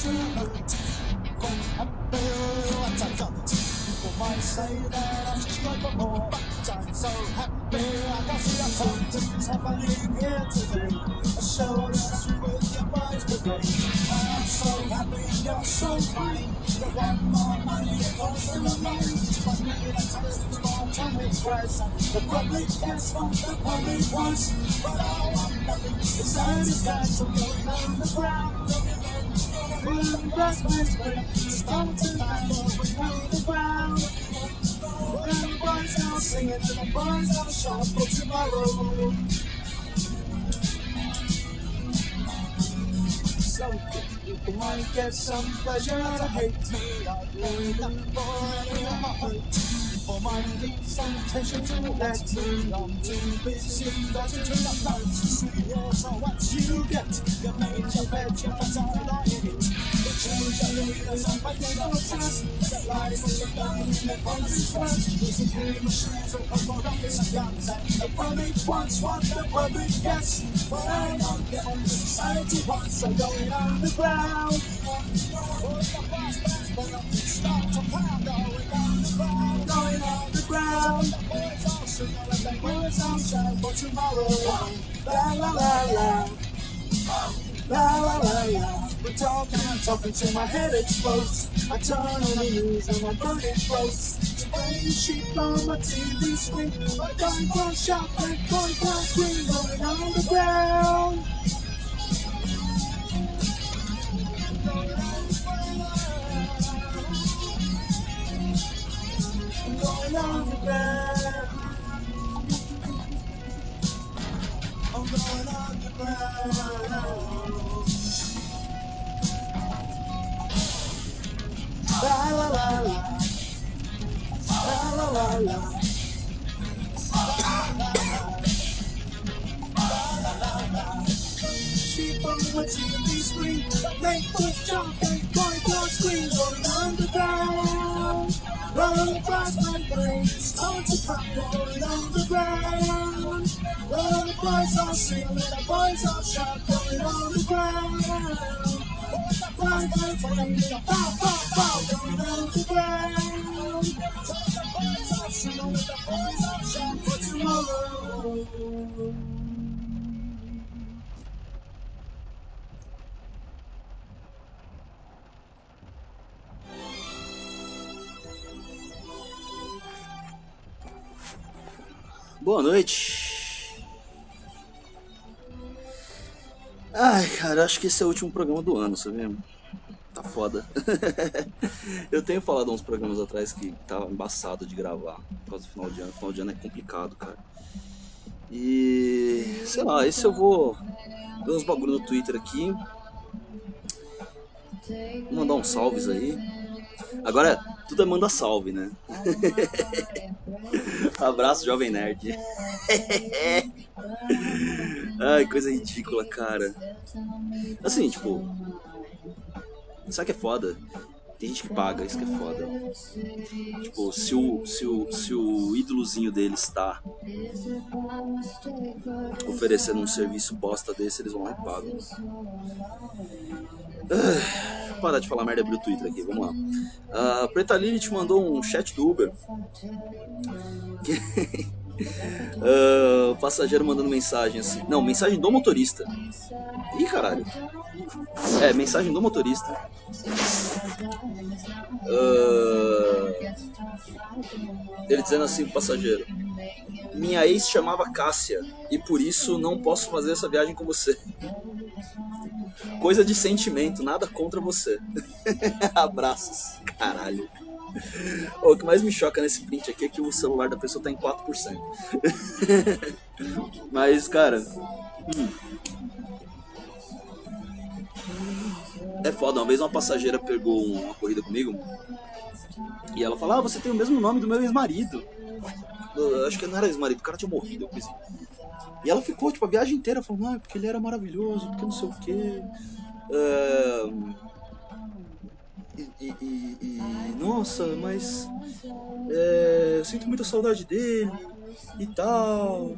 消極自覺很表集集自無賣世啦，不不破不賺收黑表啊，家書一場正差不應嘅自己，我收啦，輸到一敗塗地，我收黑表又收米，又揾我米講聲米，問你嚟睇你望親你 present，the public has won the public wants, but I want nothing. The loving is satisfaction going on the ground。when the boys are singing the boys are shout for tomorrow. So if you wanna get some pleasure out of hate, I'm lay for boy my heart. For my needs and tensions and that I'm too busy, got to turn up lights. so what you get, you made your bed, you're tomorrow. La la la la. La la la la. We're talking and talking till my head explodes. I turn on the news and my brain explodes. Spraying sheep on my TV screen. I'm going for a shot and going for a screen. Going. Going underground. I'm going underground. La la la la. La la Keep on watching these screens, make push jump and point your screens on I will cross my brains on the popcorn on the ground. Well, the boys all sing and the boys all shout, going on the ground. Bang, bang, bang, bang, pow, pow, pow, going on the ground. Well, the boys all sing and the boys all shout for tomorrow. Boa noite. Ai, cara, acho que esse é o último programa do ano, sabia? Tá foda. Eu tenho falado uns programas atrás que tava embaçado de gravar por causa do final de ano. Final de ano é complicado, cara. E sei lá, esse eu vou ver uns bagulho no Twitter aqui. Mandar uns salves aí. Agora tudo é manda salve, né? Abraço, Jovem Nerd. Ai, coisa ridícula, cara. Assim, tipo. Sabe que é foda? Tem gente que paga, isso que é foda. Tipo, se o, se o, se o ídolozinho deles tá oferecendo um serviço bosta desse, eles vão lá e pagam. Ah, vou parar de falar merda pro Twitter aqui, vamos lá. A Preta Lilith mandou um chat do Uber. O passageiro mandando mensagem assim. Não, mensagem do motorista. Ih, caralho. É, mensagem do motorista. Ah, ele dizendo assim pro passageiro: Minha ex chamava Cássia e por isso não posso fazer essa viagem com você. Coisa de sentimento, nada contra você. Abraços. Caralho. O que mais me choca nesse print aqui é que o celular da pessoa tá em 4%. Mas, cara. hum. É foda, uma vez uma passageira pegou uma corrida comigo e ela falou: Ah, você tem o mesmo nome do meu ex-marido. Eu Acho que não era ex-marido, o cara tinha morrido, coisa assim. E ela ficou, tipo, a viagem inteira falando: Ah, porque ele era maravilhoso, porque não sei o quê. É, E, e- e- nossa, mas é, sinto muita saudade dele e tal.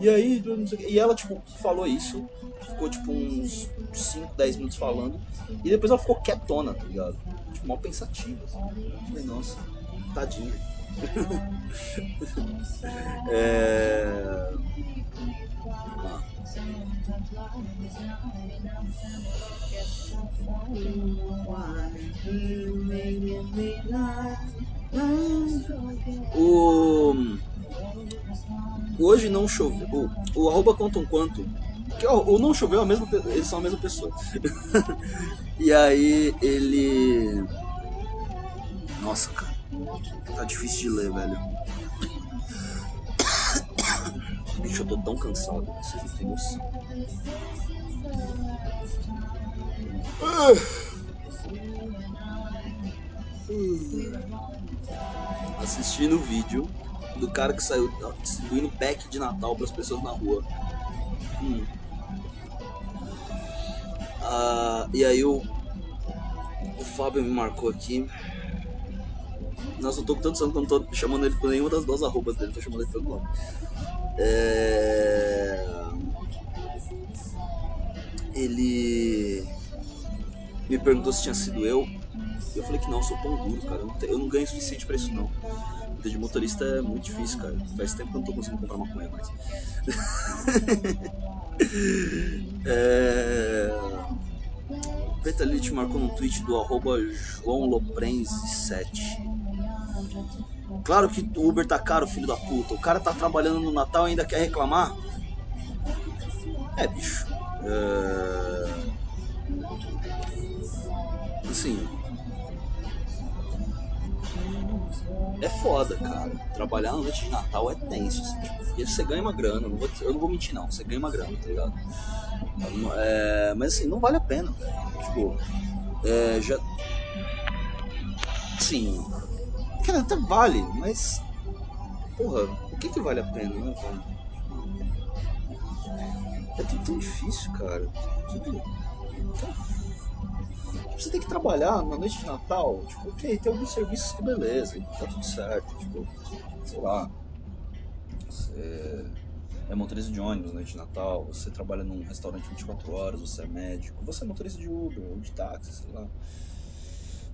E aí, e ela, tipo, falou isso, ficou tipo uns 5, 10 minutos falando. E depois ela ficou quietona, tá ligado? Tipo, mal pensativa. Assim. Falei, nossa, tadinha. é... O... Hoje não choveu. O, o arroba conta um quanto. Que, o, o não choveu, a mesma, eles são a mesma pessoa. e aí ele. Nossa, cara. Tá difícil de ler, velho. Bicho, eu tô tão cansado. Vocês não têm noção. Assistindo o vídeo do cara que saiu distribuindo pack de Natal para as pessoas na rua. Hum. Ah, e aí o, o Fábio me marcou aqui. Nossa, eu tô com tanto sangue que eu não tô chamando ele por nenhuma das duas arrobas dele, tô chamando ele pelo nome. É... Ele me perguntou se tinha sido eu. Eu falei que não, eu sou pão duro, cara. Eu não, eu não ganho o suficiente pra isso, não. Vida de motorista é muito difícil, cara. Faz tempo que eu não tô conseguindo comprar maconha mais. é... Peta te marcou no tweet do arroba joãoloprense7. Claro que o Uber tá caro, filho da puta. O cara tá trabalhando no Natal e ainda quer reclamar? É, bicho. É... Assim, é foda, cara. Trabalhar na noite de Natal é tenso, assim, tipo, você ganha uma grana, não vou, eu não vou mentir não, você ganha uma grana, tá ligado? É, mas assim, não vale a pena, velho. Tipo, é, já. Sim. Cara, até vale, mas. Porra, o que que vale a pena, né, velho? É tudo tão difícil, cara. Tudo você tem que trabalhar na noite de Natal, tipo, ok, tem alguns serviços que beleza, tá tudo certo, tipo, sei lá, você é motorista de ônibus na noite de Natal, você trabalha num restaurante 24 horas, você é médico, você é motorista de Uber ou de táxi, sei lá.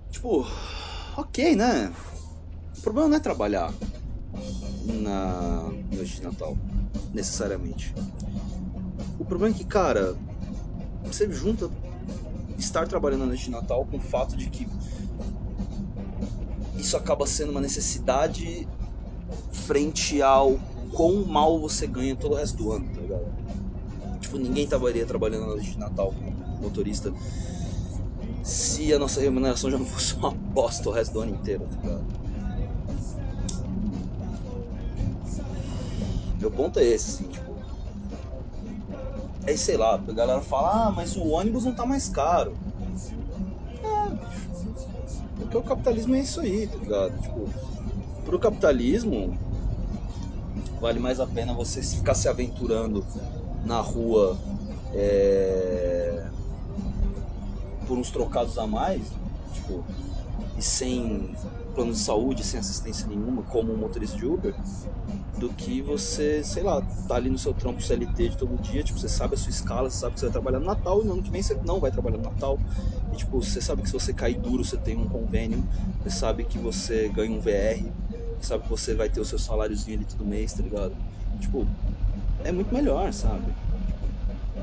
Tipo, ok, né? O problema não é trabalhar na noite de Natal, necessariamente. O problema é que, cara, você junta estar trabalhando na noite de Natal com o fato de que isso acaba sendo uma necessidade frente ao quão mal você ganha todo o resto do ano, tá ligado? Tipo, ninguém estaria trabalhando na noite de Natal como motorista se a nossa remuneração já não fosse uma bosta o resto do ano inteiro, tá ligado? Meu ponto é esse, assim, tipo. É sei lá, a galera fala, ah, mas o ônibus não tá mais caro. Porque o capitalismo é isso aí, tá ligado? Tipo, pro capitalismo, vale mais a pena você ficar se aventurando na rua é, por uns trocados a mais, tipo, e sem plano de saúde, sem assistência nenhuma, como um motorista de Uber, do que você, sei lá, tá ali no seu trampo CLT de todo dia, tipo, você sabe a sua escala, você sabe que você vai trabalhar no Natal e no ano que vem você não vai trabalhar no Natal. E tipo, você sabe que se você cair duro, você tem um convênio, você sabe que você ganha um VR, você sabe que você vai ter o seu saláriozinho ali todo mês, tá ligado? Tipo, é muito melhor, sabe?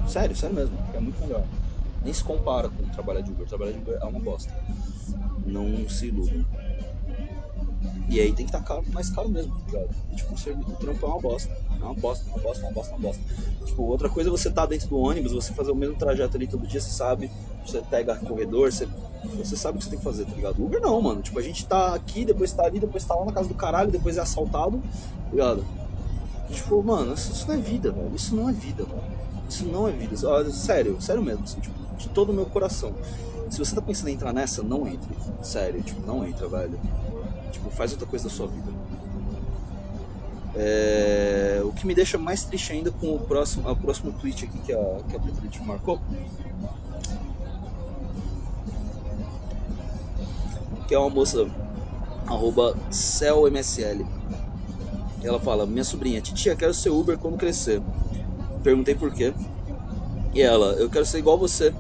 Sério, sério mesmo, é muito melhor. Nem se compara com trabalhar de Uber. Trabalhar de Uber é uma bosta. Não se iludam. E aí tem que estar tá mais caro mesmo, tá ligado? E, tipo, o trampo é uma bosta. É uma bosta, uma bosta, uma bosta, uma bosta. Tipo, outra coisa é você tá dentro do ônibus, você fazer o mesmo trajeto ali todo dia, você sabe, você pega corredor, você, você sabe o que você tem que fazer, tá ligado? Uber não, mano. Tipo, a gente tá aqui, depois tá ali, depois tá lá na casa do caralho, depois é assaltado, tá ligado? E, tipo, mano, isso, isso, não é vida, velho. Isso não é vida, velho. Isso não é vida. Sério, sério mesmo, assim, tipo, de todo o meu coração. Se você tá pensando em entrar nessa, não entre. Sério, tipo, não entra, velho. Tipo, faz outra coisa da sua vida. É... O que me deixa mais triste ainda com o próximo, o próximo tweet aqui que a, que a Petrit marcou. Que é uma moça, arroba CelMSL. Ela fala, minha sobrinha, titia, quero ser Uber quando crescer. Perguntei por quê. E ela, eu quero ser igual você.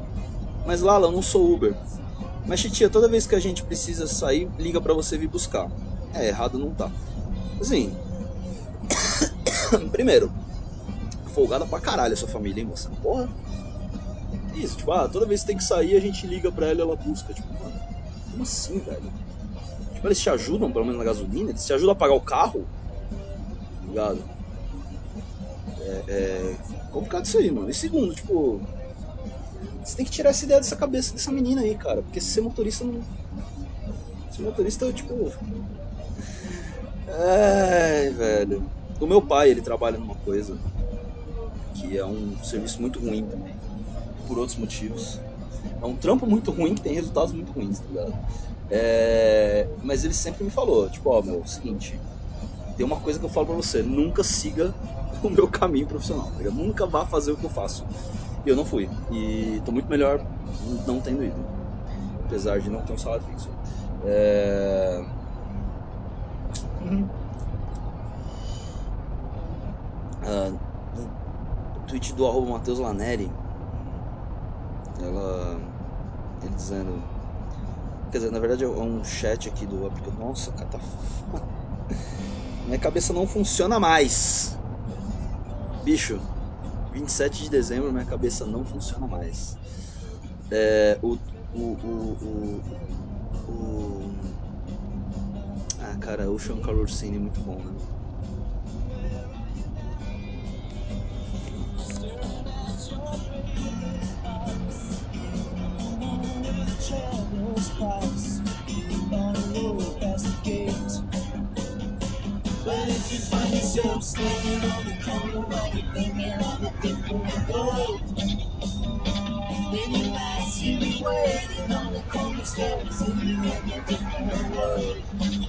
Mas Lala, eu não sou Uber. Mas titia, toda vez que a gente precisa sair, liga para você vir buscar. É, errado não tá. Assim. primeiro, folgada pra caralho essa família, hein, moça? Porra. Isso, tipo, ah, toda vez que tem que sair, a gente liga pra ela e ela busca. Tipo, mano, como assim, velho? Tipo, eles te ajudam, pelo menos na gasolina? Eles te ajudam a pagar o carro? Ligado? É, é complicado isso aí, mano. E segundo, tipo, você tem que tirar essa ideia dessa cabeça dessa menina aí, cara. Porque ser motorista não. Ser motorista, tipo. Ai, velho. O meu pai, ele trabalha numa coisa que é um serviço muito ruim também. Por outros motivos. É um trampo muito ruim que tem resultados muito ruins, tá ligado? É... Mas ele sempre me falou, tipo, ó, meu, seguinte, tem uma coisa que eu falo pra você, nunca siga o meu caminho profissional, tá Nunca vá fazer o que eu faço. E eu não fui. E tô muito melhor não tendo ido. Apesar de não ter um salário fixo. É... Uhum. Ah, no tweet do arroba Matheus Laneri, ela. Ele dizendo. Quer dizer, na verdade é um chat aqui do aplicativo. Nossa, cara, tá. Minha cabeça não funciona mais. Bicho, 27 de dezembro minha cabeça não funciona mais. É, o, o, o, o, Ah, cara, o Sean Calorcini é muito bom, né? But if you find yourself standing on the Anybody see me waiting on the corner steps in the end of the world?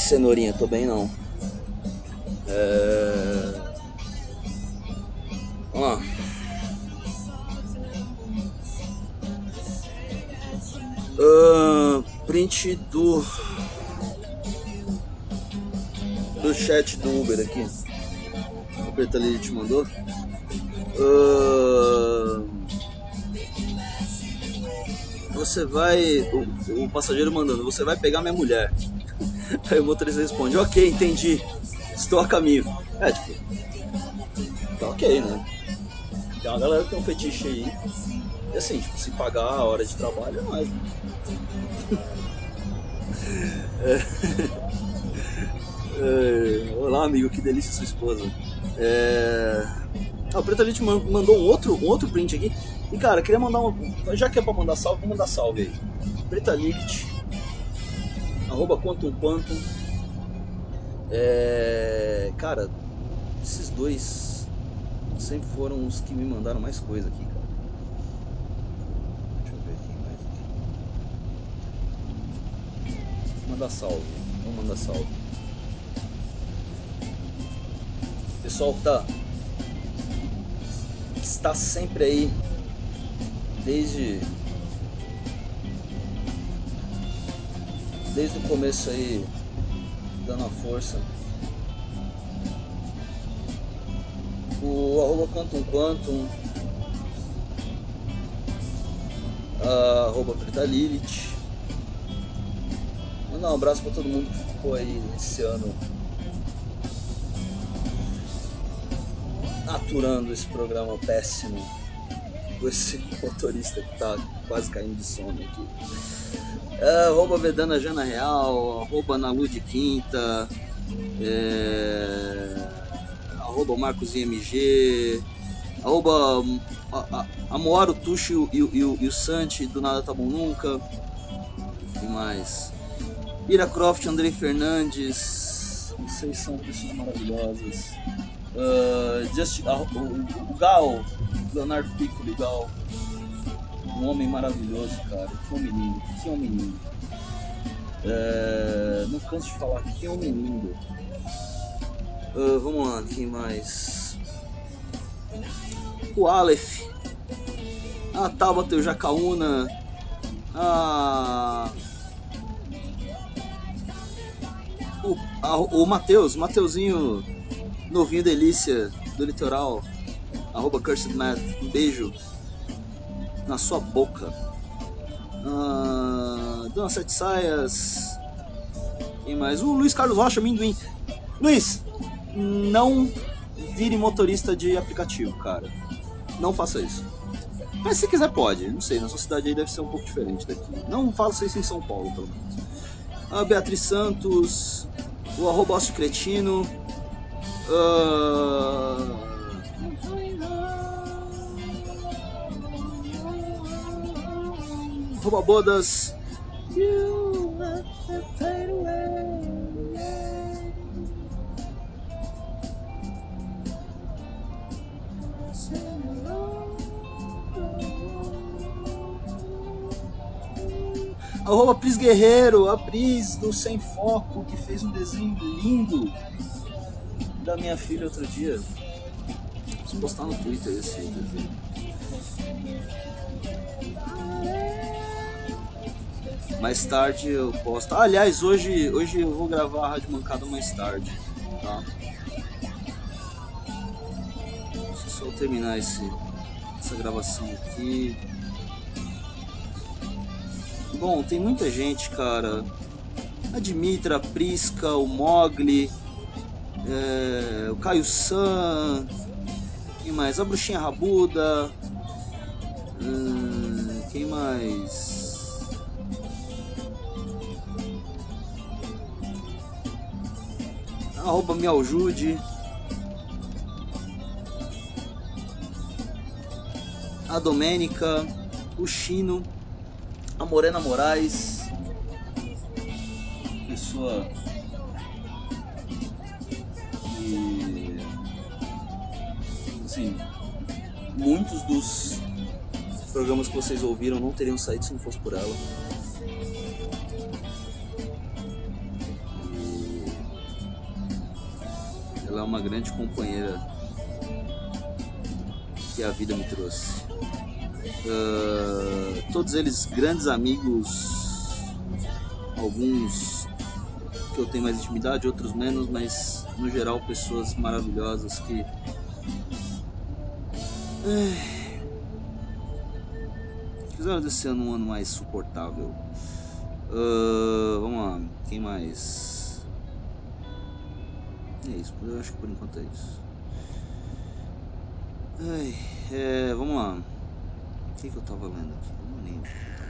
Cenourinha, tô bem não. É... Vamos lá. Ah, print do do chat do Uber aqui. O Bertolini te mandou. Ah, você vai. O, o passageiro mandando, você vai pegar minha mulher. Aí o motorista responde, ok, entendi. Estou a caminho. É, tipo. Tá ok, né? Tem uma galera que tem um fetiche aí. E assim, tipo, se pagar a hora de trabalho é mais. Né? É, olá, amigo, que delícia sua esposa. É... Ah, o Preto Elite mandou um outro, um outro print aqui. E cara, queria mandar um. Já que é pra mandar salve, vou mandar salve aí. Preta Lilit, arroba Quantum Quantum. É... Cara, esses dois sempre foram os que me mandaram mais coisa aqui, cara. Deixa eu ver aqui mais aqui. Mandar salve. Vamos mandar salve. pessoal que tá que está sempre aí desde desde o começo aí dando a força. O arroba Quantum Quantum, a arroba Preta Lilith. Mandar um abraço para todo mundo que ficou aí esse ano aturando esse programa péssimo com esse motorista que tá quase caindo de sono aqui. É, arroba Vedana Jana Real, arroba Nalu de Quinta, é, arroba Marcos IMG, arroba Amoaro Tuxo e, e, e, o Santi do Nada Tá Bom Nunca. E mais? Ira Croft, Andrei Fernandes, vocês são pessoas maravilhosas. Uh, just, uh, o, o, Gal, Leonardo Piccoli, Gal, um homem maravilhoso, cara. Que homem lindo, que homem lindo. É, não canso de falar, que homem lindo. Uh, vamos lá, quem mais? O Aleph, a Tabata e o Jacaúna, a. O, a, o Matheus, Mateuzinho, novinho delícia do litoral, arroba Cursed Math, um beijo na sua boca. Ah, Dona Sete Saias. Quem mais? O Luiz Carlos Rocha, Minduim. Luiz, não vire motorista de aplicativo, cara. Não faça isso. Mas se quiser pode, não sei, na sua cidade aí deve ser um pouco diferente daqui. Não faça isso em São Paulo, pelo menos. A Beatriz Santos, o arroba Cretino, uh, Arroba Bodas. Arroba Pris Guerreiro, a Pris do Sem Foco, que fez um desenho lindo da minha filha outro dia. Vou postar no Twitter esse desenho. Mais tarde eu posto. Ah, aliás, hoje, hoje eu vou gravar a Rádio Mancada mais tarde, tá? Deixa eu só terminar esse, essa gravação aqui. Bom, tem muita gente, cara. A Dimitra, a Prisca, o Mogli, é, o Caio San, quem mais? A Bruxinha Rabuda, hum, quem mais? Arroba me ajude. A Domênica, o Chino, a Morena Moraes, pessoa que assim, muitos dos programas que vocês ouviram não teriam saído se não fosse por ela. Uma grande companheira que a vida me trouxe. Uh, todos eles grandes amigos, alguns que eu tenho mais intimidade, outros menos, mas no geral pessoas maravilhosas que fizeram desse ano um ano mais suportável. Uh, vamos lá, quem mais? É isso, eu acho que por enquanto é isso. Ai, é, vamos lá. O que, que eu tava lendo aqui? Eu não lembro eu.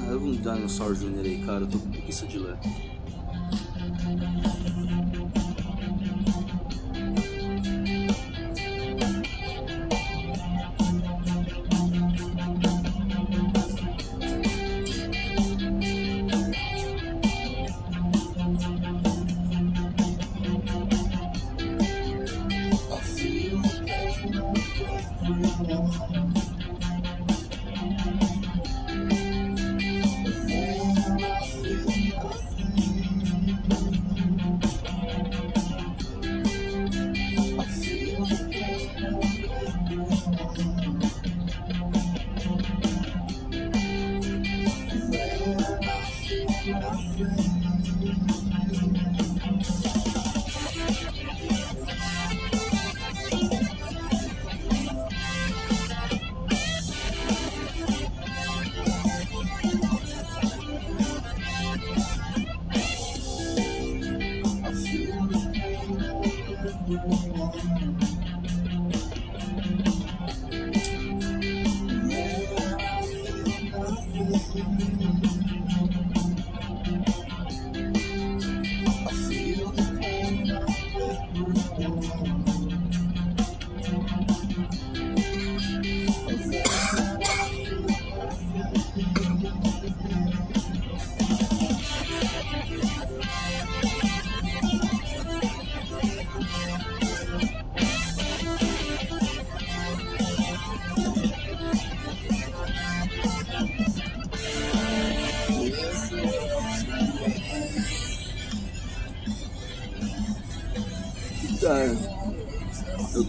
Ah, eu vou um Jr. aí, cara. Eu tô com preguiça de ler.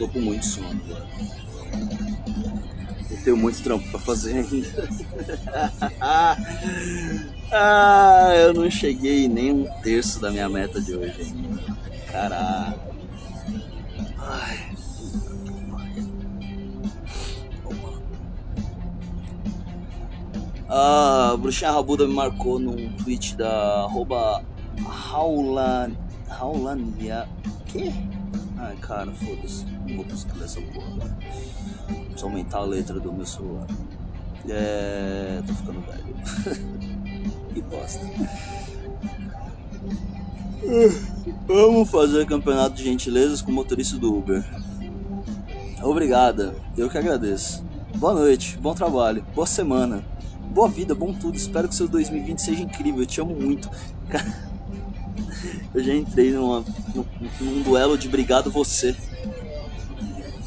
Tô com muito sono agora. Eu tenho muito trampo pra fazer ainda. ah, eu não cheguei nem um terço da minha meta de hoje ainda. Caralho. Ai. A Bruxinha Rabuda me marcou num tweet da arroba Raulan... Raulania... Quê? Ai, cara, foda-se. Não vou conseguir ler essa porra agora. Preciso aumentar a letra do meu celular. É... Tô ficando velho. que bosta. Vamos fazer campeonato de gentilezas com o motorista do Uber. Obrigada, eu que agradeço. Boa noite, bom trabalho, boa semana, boa vida, bom tudo. Espero que seu 2020 seja incrível. Eu te amo muito. Eu já entrei numa, num, num duelo de brigado você.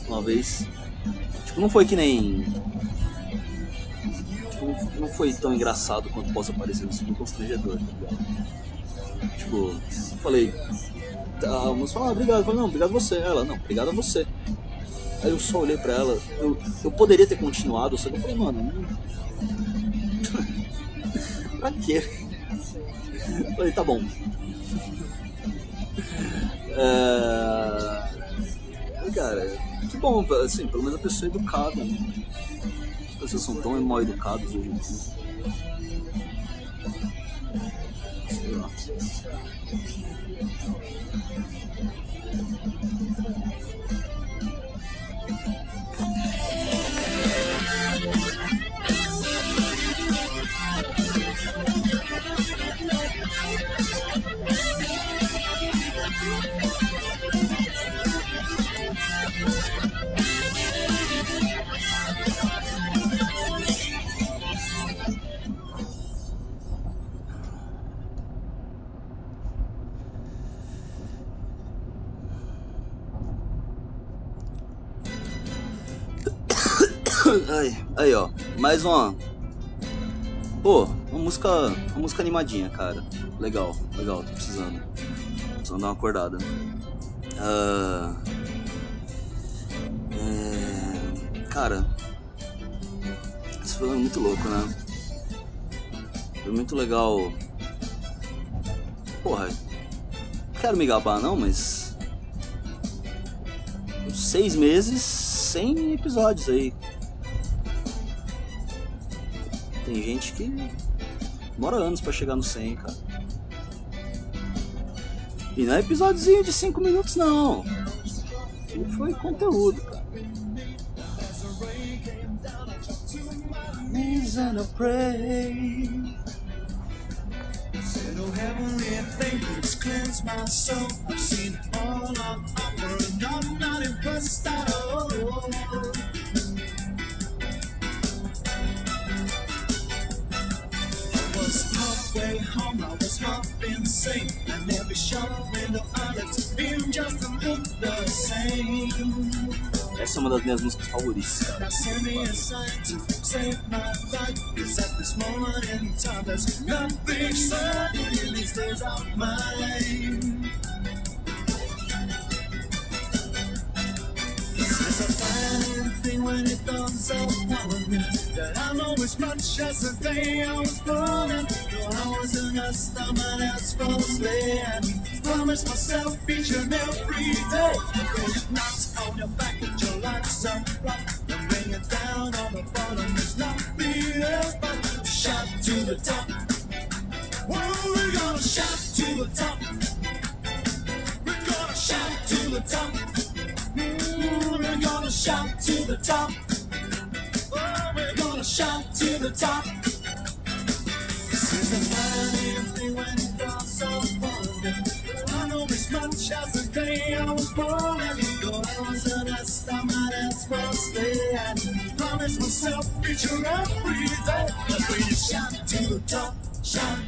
Uma vez. Tipo, não foi que nem. Tipo, não, foi tão engraçado quanto possa parecer, mas foi constrangedor, tá? Tipo, eu falei. A moça falou, ah, obrigado. Eu falei, não, obrigado você. Ela, não, obrigado a você. Aí eu só olhei pra ela, eu, eu poderia ter continuado, só que eu falei, mano, não... pra quê? Eu falei, tá bom. É... Cara, que bom, assim, pelo menos a pessoa é educada, né? As pessoas são tão mal educadas hoje em dia. Sei lá. Ai, aí, ó. Mais uma. Pô, uma música. Uma música animadinha, cara. Legal, legal, tô precisando. Precisando dar uma acordada. Ah, é, cara. Esse filme é muito louco, né? Foi muito legal. Porra. Não quero me gabar não, mas. Seis meses sem episódios aí. Tem gente que demora anos pra chegar no 100, cara. E não é episódiozinho de 5 minutos, não. E foi conteúdo, cara. Pray. Said, oh my soul. I've seen all on offer, and I'm not impressed at all. Halfway home, I was half insane, and every shop window on it seemed just to look the same. Essa é uma das minhas músicas favoritas. Now send me a sign to save my life. Cause at this moment in time, there's nothing certain in these days of mine. Thing when it dawns upon me that I know as much as the day I was born. And though I was an as someone else falsely and promise myself each and every day. When it knocks on your back, it's your like some rock. And bring it down on the bottom, there's nothing else but a shout to the top. Well, we're gonna shout to the top. We're gonna shout to the top. We're gonna shout to the top. Oh, we're gonna shout to the top. This is the funniest thing when it comes so fun. I know as much as the day I was born. And I was an estimate as mostly. And promise myself future every day. That you shout to the top, shout.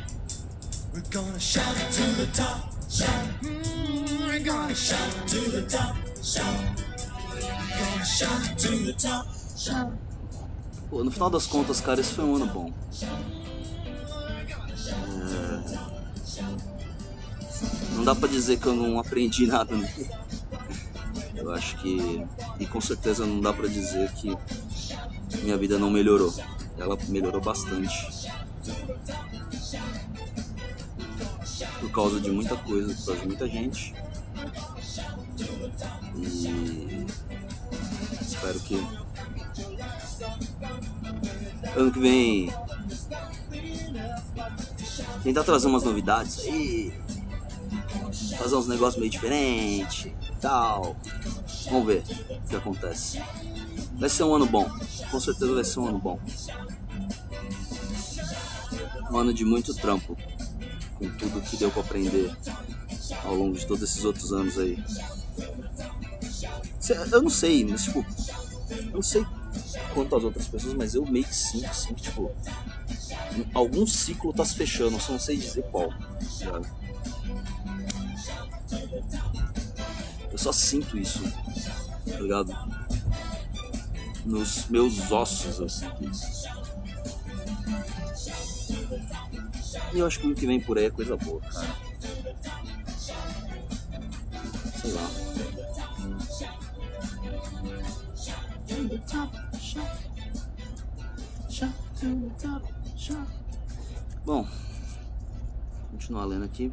We're gonna shout to the top, shout. Mm, we're gonna shout to the top, shout. Pô, no final das contas, cara, esse foi um ano bom. É... Não dá pra dizer que eu não aprendi nada nele. Eu acho que. E com certeza não dá pra dizer que minha vida não melhorou. Ela melhorou bastante. Por causa de muita coisa, por causa de muita gente. E espero que ano que vem tentar trazer umas novidades aí, fazer uns negócios meio diferentes e tal. Vamos ver o que acontece. Vai ser um ano bom, com certeza vai ser um ano bom. Um ano de muito trampo, com tudo que deu para aprender ao longo de todos esses outros anos aí. Eu não sei, mas tipo, eu não sei quanto às outras pessoas, mas eu meio que sinto assim que tipo, algum ciclo tá se fechando, eu só não sei dizer qual. Sabe? Eu só sinto isso, tá ligado? Nos meus ossos sinto isso. E eu acho que o que vem por aí é coisa boa, cara. Sei lá. Bom, continuar lendo aqui.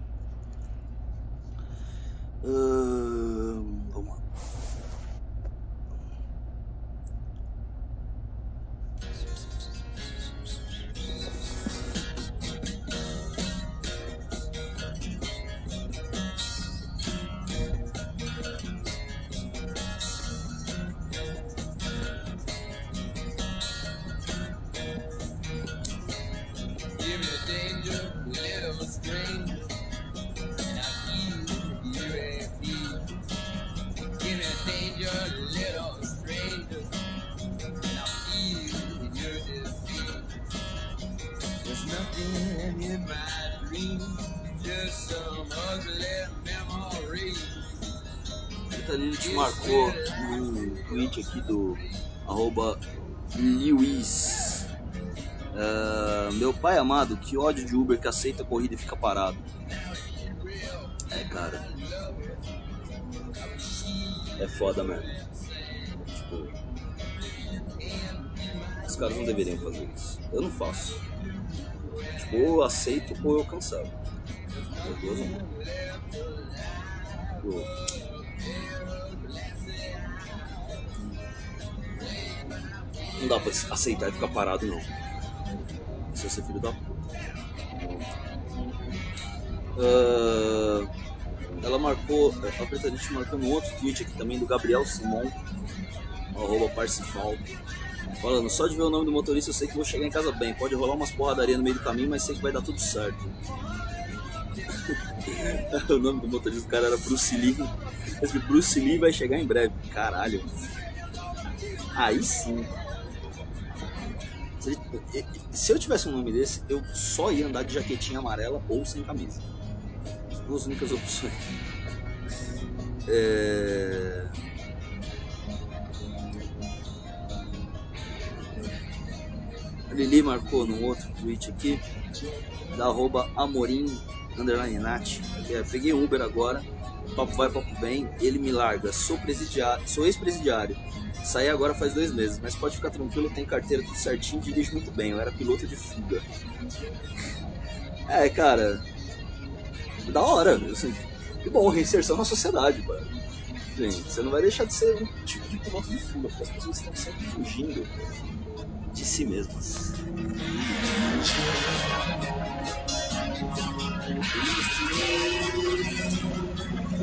Uh, vamos lá. Marcou no tweet aqui do arroba Lewis. Uh, meu pai amado, que ódio de Uber que aceita a corrida e fica parado. É, cara. É foda mesmo. Tipo, os caras não deveriam fazer isso. Eu não faço. Tipo, ou eu aceito ou eu cancelo. Não dá pra aceitar e ficar parado, não. Você é filho da puta. Uh, ela marcou, a Pretarite marcou um outro tweet aqui também do Gabriel Simon, arroba Parcifal, falando, só de ver o nome do motorista eu sei que vou chegar em casa bem, pode rolar umas porradaria no meio do caminho, mas sei que vai dar tudo certo. o nome do motorista do cara era Bruce Lee, Bruce Lee vai chegar em breve, caralho. Aí sim. Se eu tivesse um nome desse, eu só ia andar de jaquetinha amarela ou sem camisa. As duas únicas opções. É... Lili marcou num outro tweet aqui, da arroba Amorim underline. É, peguei Uber agora, papo vai, papo vem, ele me larga. Sou presidiário, sou ex-presidiário. Saí agora faz dois meses, mas pode ficar tranquilo, tem carteira tudo certinho, dirijo muito bem. Eu era piloto de fuga. É, cara. Da hora, assim. Que bom, reinserção na sociedade, cara. Gente, você não vai deixar de ser um tipo de piloto de fuga, porque as pessoas estão sempre fugindo de si mesmas.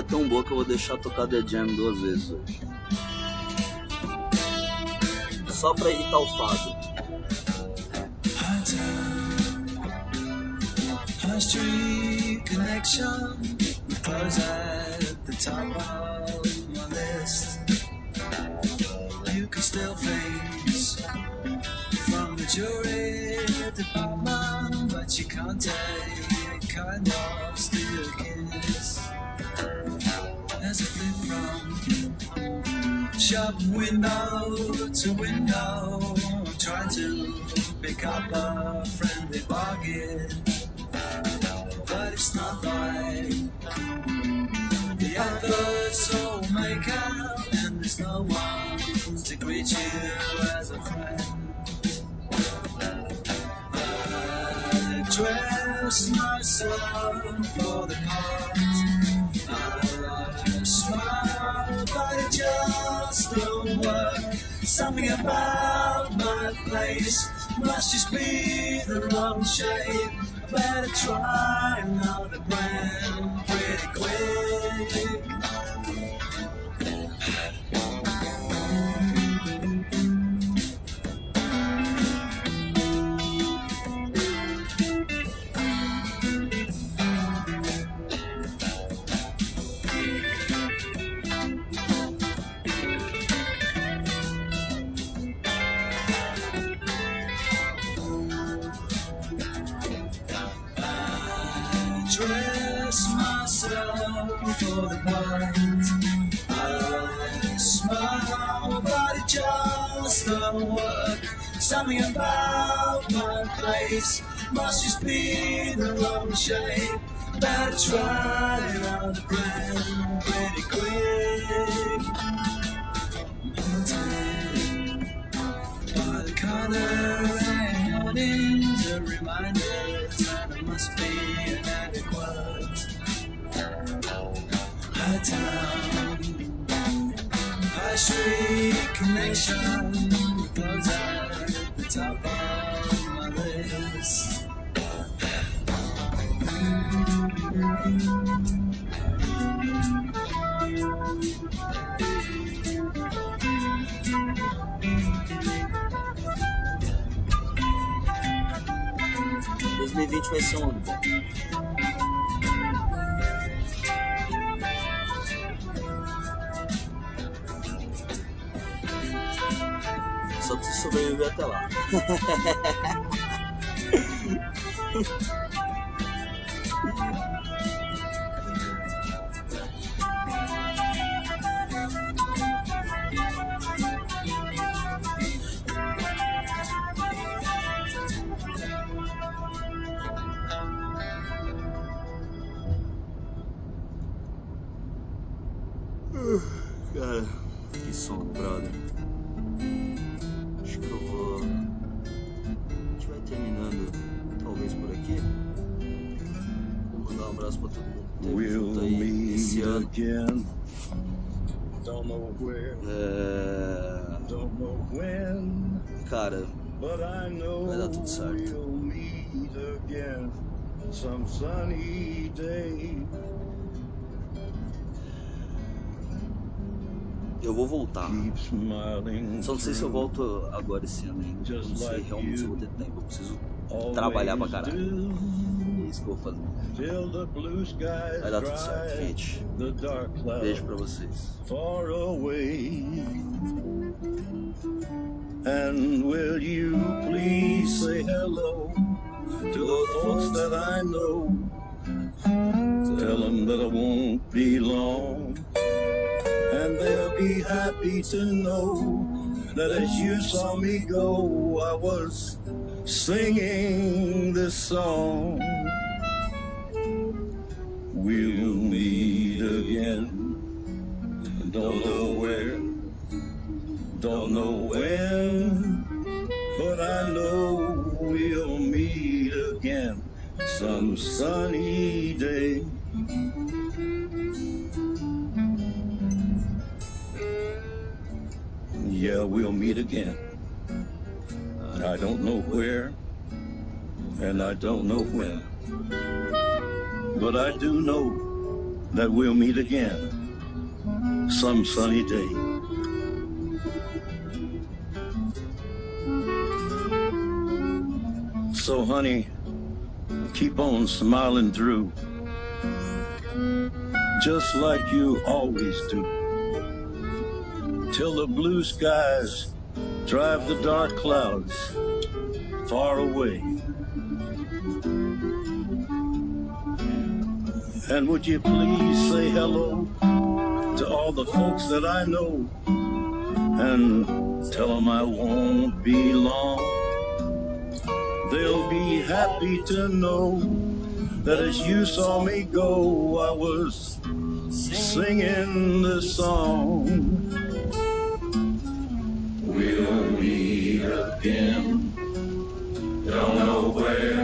música é tão boa que eu vou deixar tocar The Jam duas vezes hoje. Só pra irritar o Fábio. Street connection clothes at the top of my list. You can steal things from the jewelry department, but you can't take kind of steal a kiss. There's a flip from shop window to window, trying to pick up a friendly bargain but it's not like the adverts all make out, and there's no one to greet you as a friend. I dress myself for the part. Just work. Something about my place must just be the wrong shape. Better try another brand pretty quick. Dress myself for the part. I smile, but it just don't work. Something about my face must just be the wrong shape. Better try another brand pretty quick. Street connection, close at the top of my list. Dois mil e vinte vai ser um ano bom. Só preciso sobreviver até lá. Some sunny day. Eu vou voltar. Só não sei se eu volto agora esse ano ainda. Não sei realmente se eu vou ter tempo. Eu preciso trabalhar pra caralho. É isso que eu vou fazer. Vai dar tudo certo, gente. Beijo pra vocês. And will you please say hello to the folks that I know? Tell them that I won't be long. And they'll be happy to know that as you saw me go, I was singing this song. We'll meet again. Don't know where, don't know when, but I know we'll some sunny day. Yeah, we'll meet again. I don't know where, and I don't know when, but I do know that we'll meet again some sunny day. So, honey, keep on smiling through, just like you always do, till the blue skies drive the dark clouds far away. And would you please say hello to all the folks that I know and tell them I won't be long. They'll be happy to know that as you saw me go, I was singing this song. We'll meet again. Don't know where,